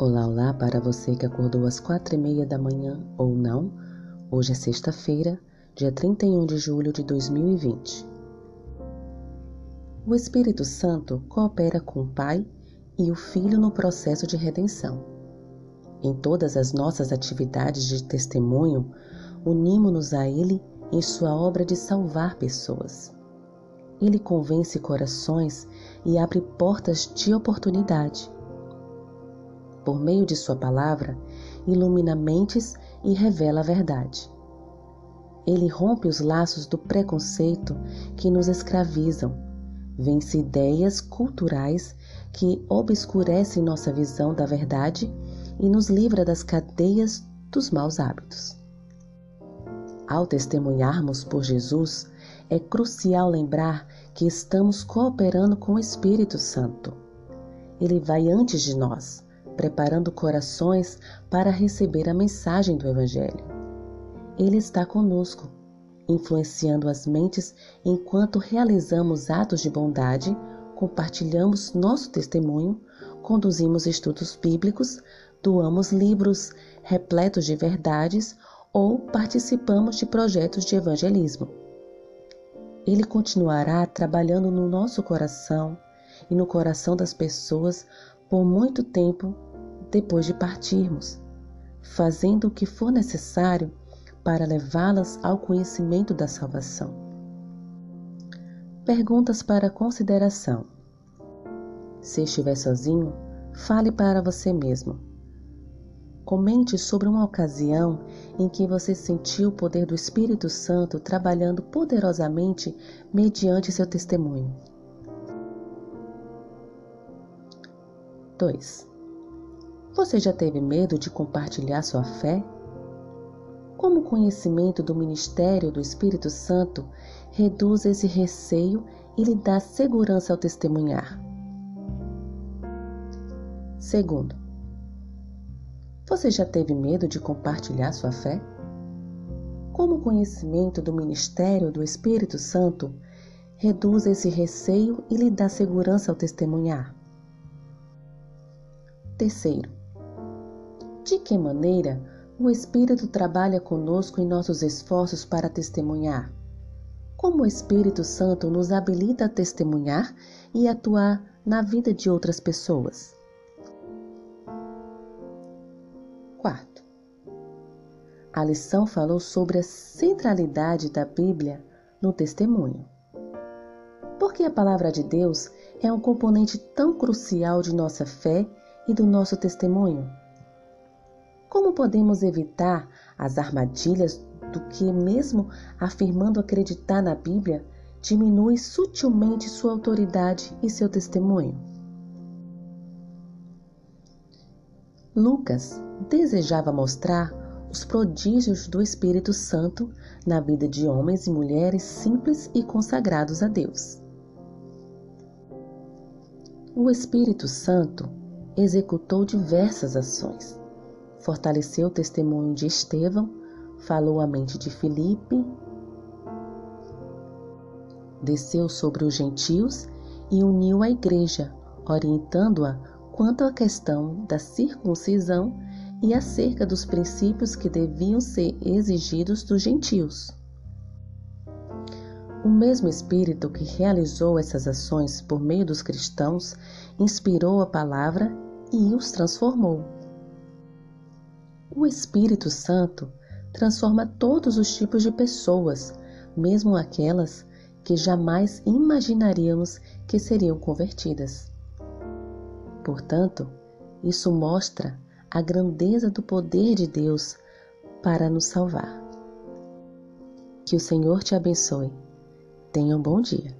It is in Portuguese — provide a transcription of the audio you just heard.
Olá, olá para você que acordou às quatro e meia da manhã ou não. Hoje é sexta-feira, dia 31 de julho de 2020. O Espírito Santo coopera com o Pai e o Filho no processo de redenção. Em todas as nossas atividades de testemunho, unimos-nos a Ele em sua obra de salvar pessoas. Ele convence corações e abre portas de oportunidade por meio de Sua palavra, ilumina mentes e revela a verdade. Ele rompe os laços do preconceito que nos escravizam, vence ideias culturais que obscurecem nossa visão da verdade e nos livra das cadeias dos maus hábitos. Ao testemunharmos por Jesus, é crucial lembrar que estamos cooperando com o Espírito Santo. Ele vai antes de nós preparando corações para receber a mensagem do Evangelho. Ele está conosco, influenciando as mentes enquanto realizamos atos de bondade, compartilhamos nosso testemunho, conduzimos estudos bíblicos, doamos livros repletos de verdades ou participamos de projetos de evangelismo. Ele continuará trabalhando no nosso coração e no coração das pessoas por muito tempo depois de partirmos, fazendo o que for necessário para levá-las ao conhecimento da salvação. Perguntas para consideração. Se estiver sozinho, fale para você mesmo. Comente sobre uma ocasião em que você sentiu o poder do Espírito Santo trabalhando poderosamente mediante seu testemunho. 2. Você já teve medo de compartilhar sua fé? Como o conhecimento do ministério do Espírito Santo reduz esse receio e lhe dá segurança ao testemunhar? Segundo, você já teve medo de compartilhar sua fé? Como o conhecimento do ministério do Espírito Santo reduz esse receio e lhe dá segurança ao testemunhar? Terceiro, de que maneira o Espírito trabalha conosco em nossos esforços para testemunhar? Como o Espírito Santo nos habilita a testemunhar e atuar na vida de outras pessoas? Quarto, a lição falou sobre a centralidade da Bíblia no testemunho. Porque a palavra de Deus é um componente tão crucial de nossa fé e do nosso testemunho. Como podemos evitar as armadilhas do que, mesmo afirmando acreditar na Bíblia, diminui sutilmente sua autoridade e seu testemunho? Lucas desejava mostrar os prodígios do Espírito Santo na vida de homens e mulheres simples e consagrados a Deus. O Espírito Santo executou diversas ações fortaleceu o testemunho de Estevão, falou a mente de Filipe, desceu sobre os gentios e uniu a igreja, orientando-a quanto à questão da circuncisão e acerca dos princípios que deviam ser exigidos dos gentios. O mesmo Espírito que realizou essas ações por meio dos cristãos inspirou a palavra e os transformou. O Espírito Santo transforma todos os tipos de pessoas, mesmo aquelas que jamais imaginaríamos que seriam convertidas. Portanto, isso mostra a grandeza do poder de Deus para nos salvar. Que o Senhor te abençoe. Tenha um bom dia.